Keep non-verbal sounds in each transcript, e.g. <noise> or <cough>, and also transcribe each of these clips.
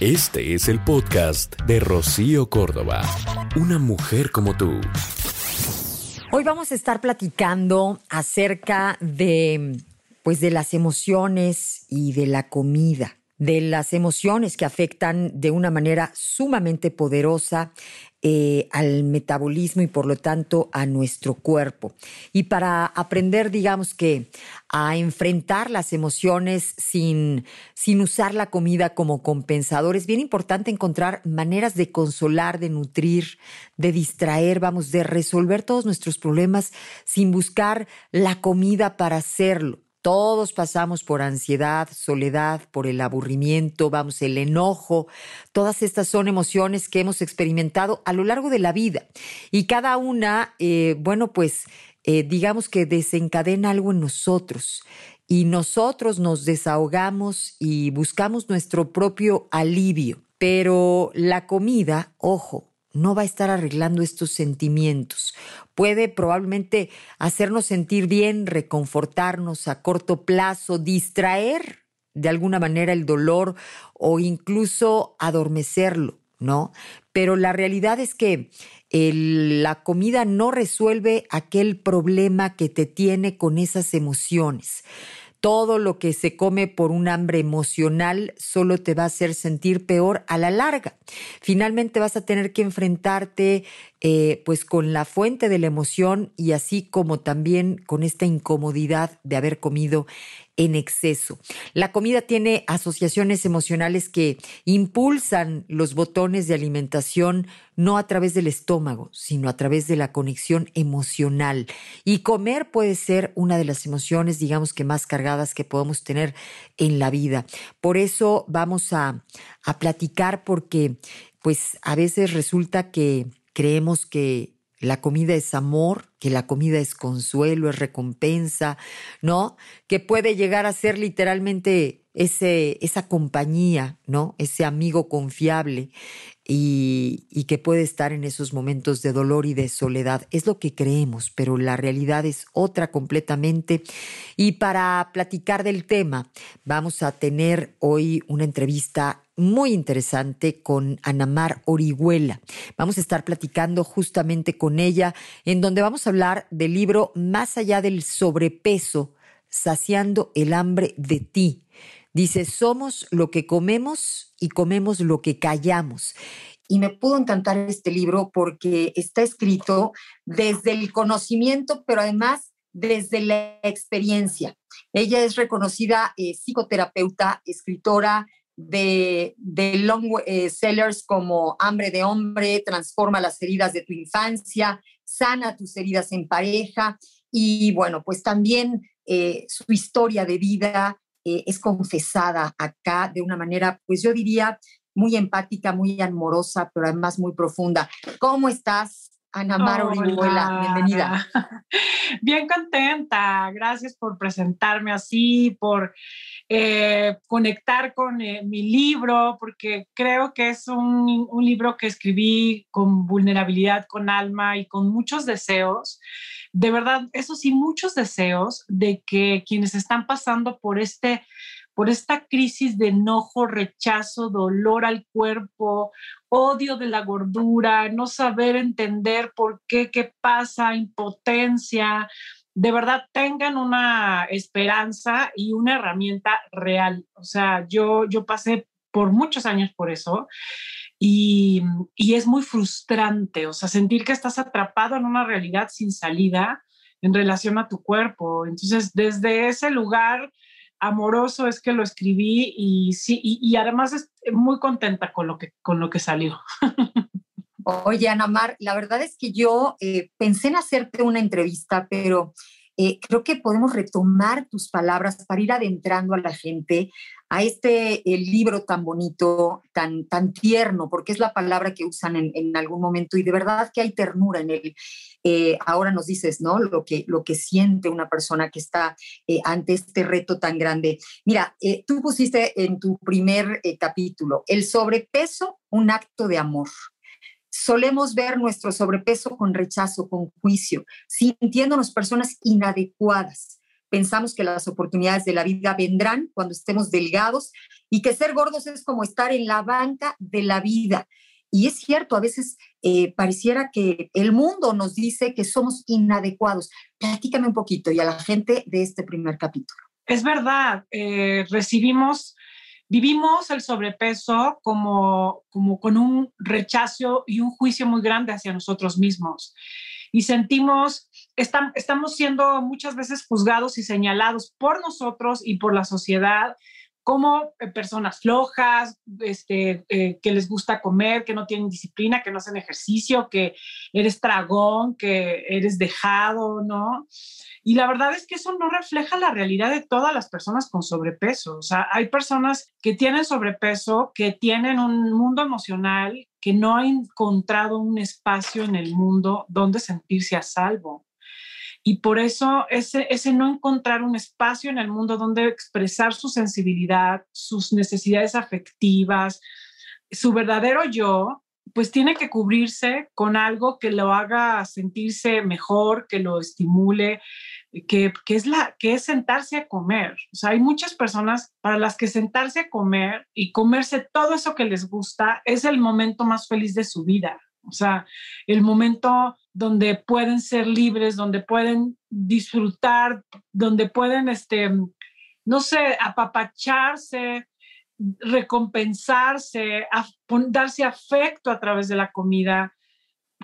Este es el podcast de Rocío Córdoba. Una mujer como tú. Hoy vamos a estar platicando acerca de pues de las emociones y de la comida de las emociones que afectan de una manera sumamente poderosa eh, al metabolismo y por lo tanto a nuestro cuerpo. Y para aprender, digamos que a enfrentar las emociones sin, sin usar la comida como compensador, es bien importante encontrar maneras de consolar, de nutrir, de distraer, vamos, de resolver todos nuestros problemas sin buscar la comida para hacerlo. Todos pasamos por ansiedad, soledad, por el aburrimiento, vamos, el enojo. Todas estas son emociones que hemos experimentado a lo largo de la vida. Y cada una, eh, bueno, pues eh, digamos que desencadena algo en nosotros. Y nosotros nos desahogamos y buscamos nuestro propio alivio. Pero la comida, ojo, no va a estar arreglando estos sentimientos. Puede probablemente hacernos sentir bien, reconfortarnos a corto plazo, distraer de alguna manera el dolor o incluso adormecerlo, ¿no? Pero la realidad es que la comida no resuelve aquel problema que te tiene con esas emociones todo lo que se come por un hambre emocional solo te va a hacer sentir peor a la larga. Finalmente vas a tener que enfrentarte eh, pues con la fuente de la emoción y así como también con esta incomodidad de haber comido en exceso. La comida tiene asociaciones emocionales que impulsan los botones de alimentación no a través del estómago, sino a través de la conexión emocional. Y comer puede ser una de las emociones, digamos que más cargadas que podemos tener en la vida. Por eso vamos a, a platicar porque pues a veces resulta que creemos que la comida es amor, que la comida es consuelo, es recompensa, ¿no? Que puede llegar a ser literalmente ese, esa compañía, ¿no? Ese amigo confiable y, y, que puede estar en esos momentos de dolor y de soledad. Es lo que creemos, pero la realidad es otra completamente. Y para platicar del tema, vamos a tener hoy una entrevista muy interesante con Anamar Orihuela. Vamos a estar platicando justamente con ella, en donde vamos a hablar del libro Más allá del sobrepeso, saciando el hambre de ti. Dice, somos lo que comemos y comemos lo que callamos. Y me pudo encantar este libro porque está escrito desde el conocimiento, pero además desde la experiencia. Ella es reconocida eh, psicoterapeuta, escritora, de, long eh, sellers como Hambre de Hombre, Transforma las heridas de tu infancia, Sana tus heridas en pareja y bueno, pues también eh, su historia de vida eh, es confesada acá de una manera, pues yo diría, muy empática, muy amorosa, pero además muy profunda. ¿Cómo estás? Ana Orihuela, bienvenida. <laughs> Bien contenta, gracias por presentarme así, por eh, conectar con eh, mi libro, porque creo que es un, un, libro que escribí con vulnerabilidad, con alma y con muchos deseos. De verdad, eso sí, muchos deseos de que quienes están pasando por este por esta crisis de enojo, rechazo, dolor al cuerpo, odio de la gordura, no saber entender por qué, qué pasa, impotencia, de verdad tengan una esperanza y una herramienta real. O sea, yo, yo pasé por muchos años por eso y, y, es muy frustrante, o sea, sentir que estás atrapado en una realidad sin salida en relación a tu cuerpo. Entonces, desde ese lugar amoroso es que lo escribí y sí, y, además estoy muy contenta con lo que, con lo que salió. Oye, Ana Mar, la verdad es que yo eh, pensé en hacerte una entrevista, pero eh, creo que podemos retomar tus palabras para ir adentrando a la gente a este el libro tan bonito, tan, tan tierno, porque es la palabra que usan en, en algún momento y de verdad que hay ternura en él. Eh, ahora nos dices, ¿no? Lo que, lo que siente una persona que está eh, ante este reto tan grande. Mira, eh, tú pusiste en tu primer capítulo, el sobrepeso, un acto de amor. Solemos ver nuestro sobrepeso con rechazo, con juicio, sintiéndonos personas inadecuadas. pensamos que las oportunidades de la vida vendrán cuando estemos delgados y que ser gordos es como estar en la banca de la vida. Y es cierto, a veces eh, pareciera que el mundo nos dice que somos inadecuados. Platícame un poquito y a la gente de este primer capítulo. Es verdad, eh, recibimos, vivimos el sobrepeso como, como con un rechazo y un juicio muy grande hacia nosotros mismos. Y sentimos, estamos siendo muchas veces juzgados y señalados por nosotros y por la sociedad como eh, personas flojas, este, eh, que les gusta comer, que no tienen disciplina, que no hacen ejercicio, que eres tragón, que eres dejado, ¿no? Y la verdad es que eso no refleja la realidad de todas las personas con sobrepeso. O sea, hay personas que tienen sobrepeso, que tienen un mundo emocional, que no han encontrado un espacio en el mundo donde sentirse a salvo. Y por eso ese, ese no encontrar un espacio en el mundo donde expresar su sensibilidad, sus necesidades afectivas, su verdadero yo, pues tiene que cubrirse con algo que lo haga sentirse mejor, que lo estimule, que, que, es la, que es sentarse a comer. O sea, hay muchas personas para las que sentarse a comer y comerse todo eso que les gusta es el momento más feliz de su vida. O sea, el momento donde pueden ser libres, donde pueden disfrutar, donde pueden, este, no sé, apapacharse, recompensarse, darse afecto a través de la comida.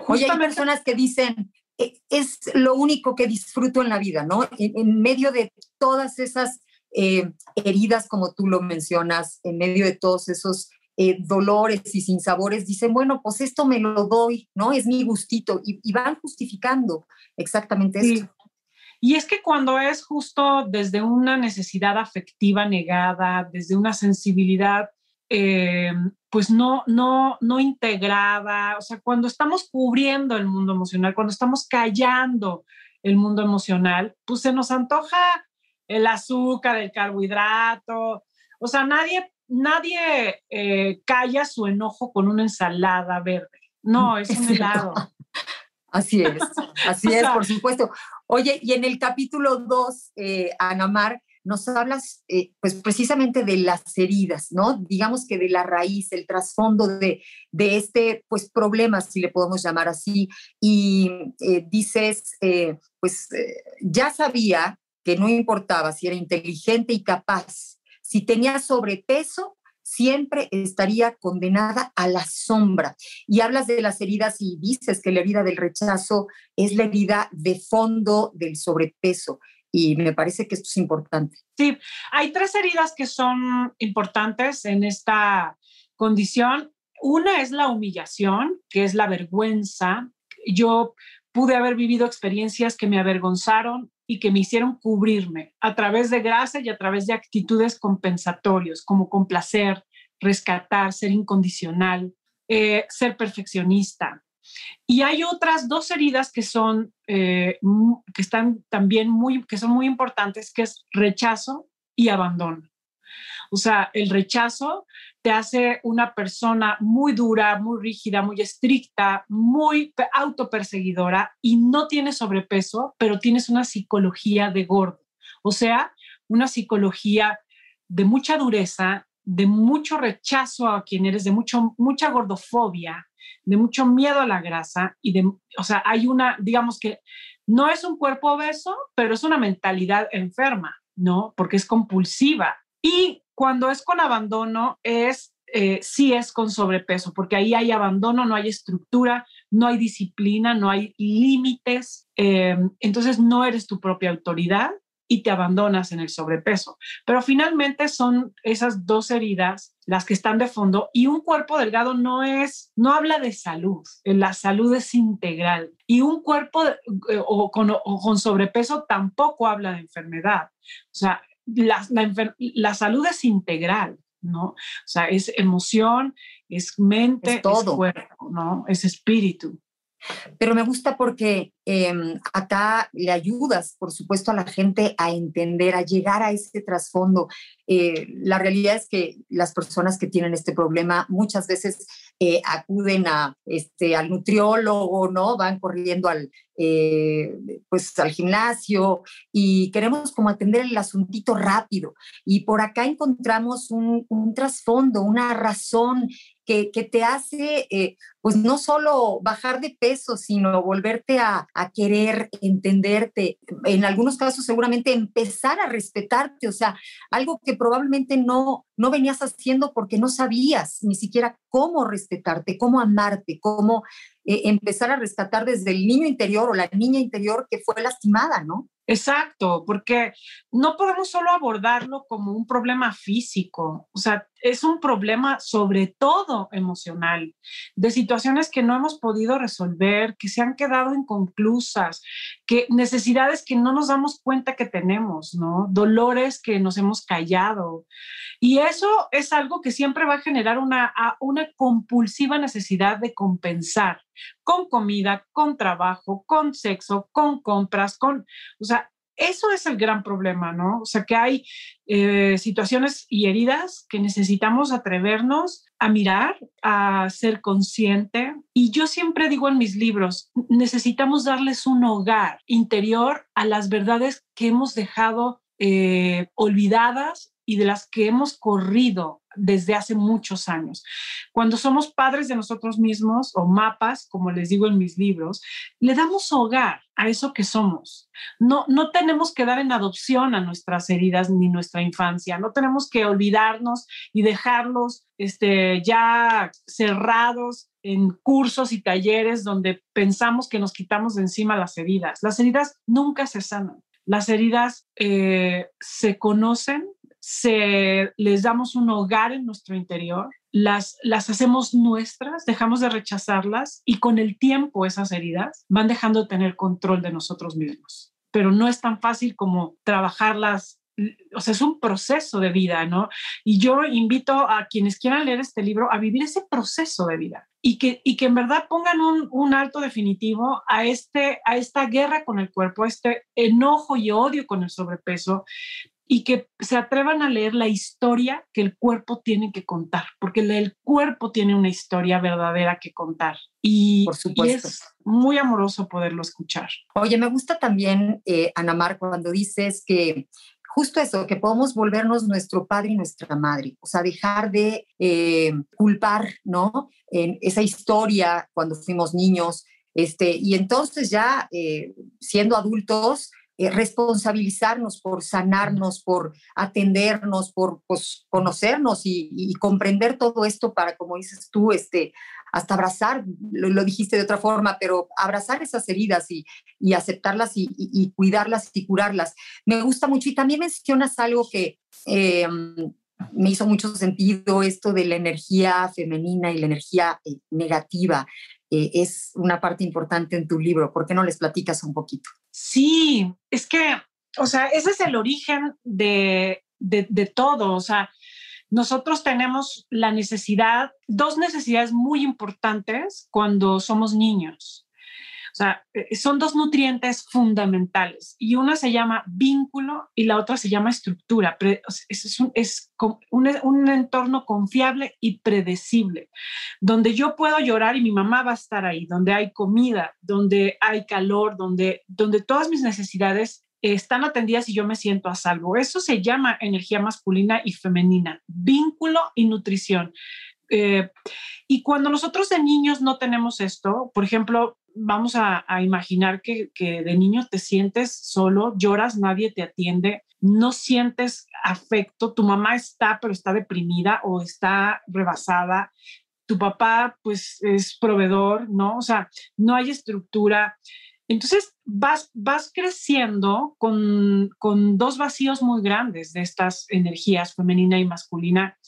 Oye, hay personas que dicen, e, es lo único que disfruto en la vida, ¿no? En, medio de todas esas eh, heridas, como tú lo mencionas, en medio de todos esos eh, dolores y sin sabores, dicen, bueno, pues esto me lo doy, ¿no? Es mi gustito y, van justificando exactamente eso. Y es que cuando es justo desde una necesidad afectiva negada, desde una sensibilidad eh, pues no, no, no integrada, o sea, cuando estamos cubriendo el mundo emocional, cuando estamos callando el mundo emocional, pues se nos antoja el azúcar, el carbohidrato, o sea, nadie nadie eh, calla su enojo con una ensalada verde. No, <laughs> es, un helado. Así es, así es, por supuesto. Oye, y en el capítulo 2, eh, Anamar, nos hablas eh, pues precisamente de las heridas, ¿no? Digamos que de la raíz, el trasfondo de, de este pues problema, si le podemos llamar así, y dices, pues ya sabía que no importaba si era inteligente y capaz, si tenía sobrepeso, siempre estaría condenada a la sombra. Y hablas de las heridas y dices que la herida del rechazo es la herida de fondo del sobrepeso. Y me parece que esto es importante. Sí, hay tres heridas que son importantes en esta condición. Una es la humillación, que es la vergüenza. Yo pude haber vivido experiencias que me avergonzaron y que me hicieron cubrirme a través de grasa y a través de actitudes compensatorios, como complacer, rescatar, ser incondicional, eh, ser perfeccionista. Y hay otras dos heridas que son, eh, que están también muy, que son muy importantes, que es rechazo y abandono. O sea, el rechazo te hace una persona muy dura, muy rígida, muy estricta, muy autoperseguidora y no tienes sobrepeso, pero tienes una psicología de gordo. O sea, una psicología de mucha dureza, de mucho rechazo a quien eres, de mucho, mucha gordofobia, de mucho miedo a la grasa y de, o sea, hay una, digamos que no es un cuerpo obeso, pero es una mentalidad enferma, ¿no? Porque es compulsiva. Y cuando es con abandono, es eh, sí es con sobrepeso, porque ahí hay abandono, no hay estructura, no hay disciplina, no hay límites, eh, entonces no eres tu propia autoridad y te abandonas en el sobrepeso. Pero finalmente son esas dos heridas las que están de fondo y un cuerpo delgado no es, no habla de salud, la salud es integral y un cuerpo eh, o, con, o, con, sobrepeso tampoco habla de enfermedad. O sea, la, la, salud es integral, ¿no? O sea, es emoción, es mente, es, todo. cuerpo, ¿no? Es espíritu. Pero me gusta porque em, acá le ayudas, por supuesto, a la gente a entender, a llegar a ese trasfondo. Eh, la realidad es que las personas que tienen este problema muchas veces eh, acuden a, este, al nutriólogo, ¿no? Van corriendo al, eh, pues, al gimnasio y queremos como atender el asuntito rápido. Y por acá encontramos un, un trasfondo, una razón que, que, te hace, eh, pues no solo bajar de peso, sino volverte a, a, querer entenderte, en algunos casos seguramente empezar a respetarte, o sea, algo que probablemente no, no venías haciendo porque no sabías ni siquiera cómo respetarte, cómo amarte, cómo eh, empezar a rescatar desde el niño interior o la niña interior que fue lastimada, ¿no? Exacto, porque no podemos solo abordarlo como un problema físico, o sea, es un problema sobre todo emocional, de situaciones que no hemos podido resolver, que se han quedado inconclusas, que necesidades que no nos damos cuenta que tenemos, ¿no? Dolores que nos hemos callado. Y eso es algo que siempre va a generar una, una compulsiva necesidad de compensar con comida, con trabajo, con sexo, con compras, con, o sea, eso es el gran problema, ¿no? O sea, que hay eh, situaciones y heridas que necesitamos atrevernos a mirar, a ser consciente. Y yo siempre digo en mis libros, necesitamos darles un hogar interior a las verdades que hemos dejado eh, olvidadas y de las que hemos corrido desde hace muchos años. Cuando somos padres de nosotros mismos o mapas, como les digo en mis libros, le damos hogar a eso que somos. No, no tenemos que dar en adopción a nuestras heridas ni nuestra infancia. No tenemos que olvidarnos y dejarlos este, ya cerrados en cursos y talleres donde pensamos que nos quitamos de encima las heridas. Las heridas nunca se sanan. Las heridas eh, se conocen, se, les damos un hogar en nuestro interior, las, las hacemos nuestras, dejamos de rechazarlas y con el tiempo esas heridas van dejando de tener control de nosotros mismos. Pero no es tan fácil como trabajarlas o sea, es un proceso de vida, ¿no? Y yo invito a quienes quieran leer este libro a vivir ese proceso de vida y que, y que en verdad pongan un, un, alto definitivo a, este, a esta guerra con el cuerpo, a este enojo y odio con el sobrepeso, y que se atrevan a leer la historia que el cuerpo tiene que contar, porque el cuerpo tiene una historia verdadera que contar. Y, Por supuesto. es muy amoroso poderlo escuchar. Oye, me gusta también, eh, Ana Mar, cuando dices que justo eso, que podemos volvernos nuestro padre y nuestra madre, o sea, dejar de eh, culpar, ¿no? En esa historia cuando fuimos niños, este, y entonces ya eh, siendo adultos, eh, responsabilizarnos por sanarnos, por atendernos, por pues, conocernos y, y, comprender todo esto para, como dices tú, este, hasta abrazar, lo, lo dijiste de otra forma, pero abrazar esas heridas y, y aceptarlas y, y, cuidarlas y curarlas. Me gusta mucho y también mencionas algo que... Eh, me hizo mucho sentido esto de la energía femenina y la energía eh, negativa. Es una parte importante en tu libro. ¿Por qué no les platicas un poquito? Sí, es que, o sea, ese es el origen de, de, de todo. O sea, nosotros tenemos la necesidad, dos necesidades muy importantes cuando somos niños. O sea, eh, son dos nutrientes fundamentales y una se llama vínculo y la otra se llama estructura. Es, un, es un, un, entorno confiable y predecible, donde yo puedo llorar y mi mamá va a estar ahí, donde hay comida, donde hay calor, donde, donde todas mis necesidades están atendidas y yo me siento a salvo. Eso se llama energía masculina y femenina, vínculo y nutrición. Eh, y cuando nosotros de niños no tenemos esto, por ejemplo, vamos a, a imaginar que, que, de niño te sientes solo, lloras, nadie te atiende, no sientes afecto, tu mamá está, pero está deprimida o está rebasada, tu papá pues es proveedor, ¿no? O sea, no hay estructura. Entonces vas, vas creciendo con, con dos vacíos muy grandes de estas energías femenina y masculina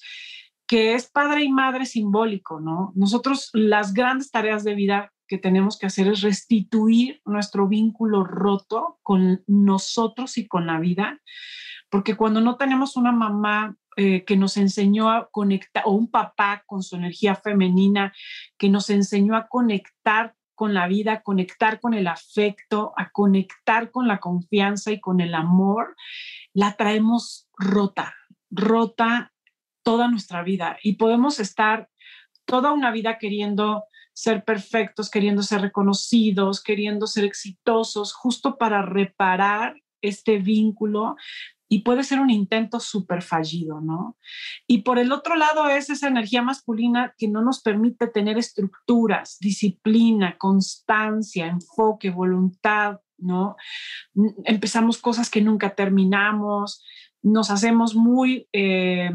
que es padre y madre simbólico, ¿no? Nosotros las grandes tareas de vida que tenemos que hacer es restituir nuestro vínculo roto con nosotros y con la vida, porque cuando no tenemos una mamá eh, que nos enseñó a conectar, o un papá con su energía femenina, que nos enseñó a conectar con la vida, conectar con el afecto, a conectar con la confianza y con el amor, la traemos rota, rota toda nuestra vida y podemos estar toda una vida queriendo ser perfectos, queriendo ser reconocidos, queriendo ser exitosos, justo para reparar este vínculo y puede ser un intento súper fallido, ¿no? Y por el otro lado es esa energía masculina que no nos permite tener estructuras, disciplina, constancia, enfoque, voluntad, ¿no? Empezamos cosas que nunca terminamos, nos hacemos muy, eh,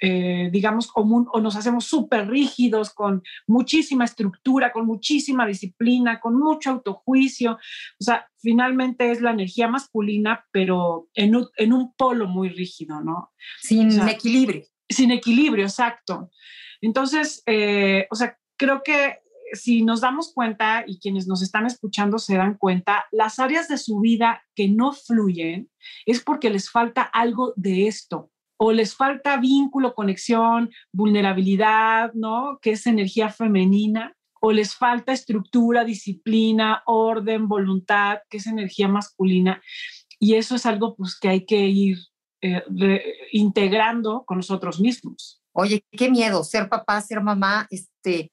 eh, digamos, común o nos hacemos súper rígidos con muchísima estructura, con muchísima disciplina, con mucho autojuicio. O sea, finalmente es la energía masculina, pero en un, polo muy rígido, ¿no? Sin equilibrio. Sin equilibrio, exacto. Entonces, eh, o sea, creo que si nos damos cuenta y quienes nos están escuchando se dan cuenta, las áreas de su vida que no fluyen es porque les falta algo de esto o les falta vínculo, conexión, vulnerabilidad, ¿no? Que es energía femenina o les falta estructura, disciplina, orden, voluntad, que es energía masculina. Y eso es algo pues, que hay que ir eh, integrando con nosotros mismos. Oye, qué miedo ser papá, ser mamá, este,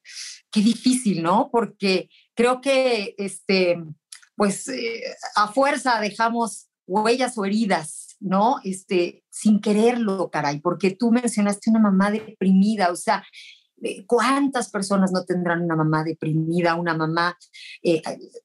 qué difícil, ¿no? Porque creo que, este, pues, eh, a fuerza dejamos huellas o heridas, ¿no? Este, sin quererlo, caray, porque tú mencionaste una mamá deprimida, o sea, ¿Cuántas personas no tendrán una mamá deprimida, una mamá eh,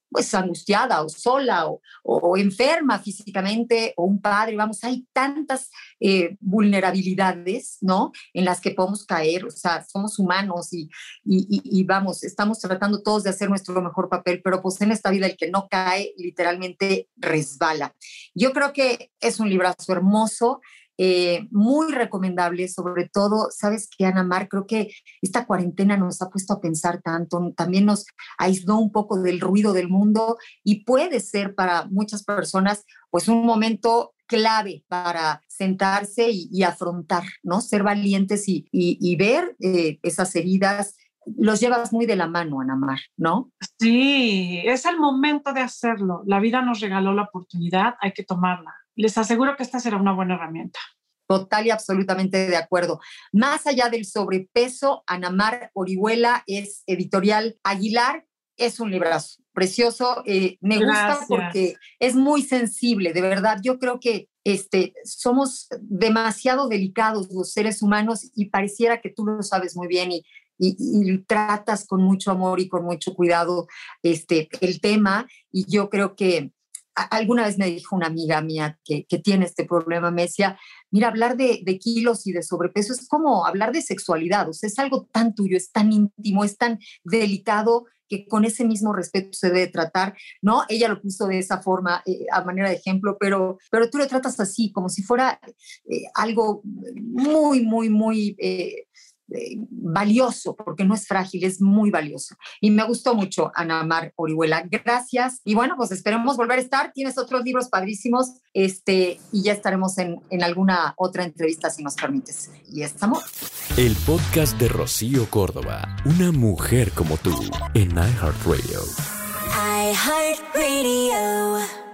pues angustiada o sola o, enferma físicamente o un padre? Vamos, hay tantas eh, vulnerabilidades, ¿no? En las que podemos caer, o sea, somos humanos y, y, vamos, estamos tratando todos de hacer nuestro mejor papel, pero pues en esta vida el que no cae literalmente resbala. Yo creo que es un librazo hermoso. Eh, muy recomendable, sobre todo, sabes que Ana Mar, creo que esta cuarentena nos ha puesto a pensar tanto, también nos aisló un poco del ruido del mundo y puede ser para muchas personas pues un momento clave para sentarse y, afrontar, ¿no? Ser valientes y, ver eh, esas heridas los llevas muy de la mano, Ana Mar, ¿no? Sí, es el momento de hacerlo. La vida nos regaló la oportunidad, hay que tomarla les aseguro que esta será una buena herramienta. Total y absolutamente de acuerdo. Más allá del sobrepeso, Anamar Orihuela es editorial Aguilar, es un librazo precioso. Eh, me gusta porque es muy sensible, de verdad. Yo creo que este, somos demasiado delicados los seres humanos y pareciera que tú lo sabes muy bien y, y, tratas con mucho amor y con mucho cuidado este, el tema. Y yo creo que alguna vez me dijo una amiga mía que, tiene este problema, me decía, mira, hablar de, kilos y de sobrepeso es como hablar de sexualidad, o sea, es algo tan tuyo, es tan íntimo, es tan delicado que con ese mismo respeto se debe tratar, ¿no? Ella lo puso de esa forma, eh, a manera de ejemplo, pero, pero tú lo tratas así, como si fuera eh, algo muy, muy, muy... Eh, eh, valioso, porque no es frágil, es muy valioso. Y me gustó mucho, Ana Mar Orihuela. Gracias. Y bueno, pues esperemos volver a estar. Tienes otros libros padrísimos este, y ya estaremos en, en alguna otra entrevista, si nos permites. Y estamos. El podcast de Rocío Córdoba, una mujer como tú, en iHeartRadio. iHeartRadio.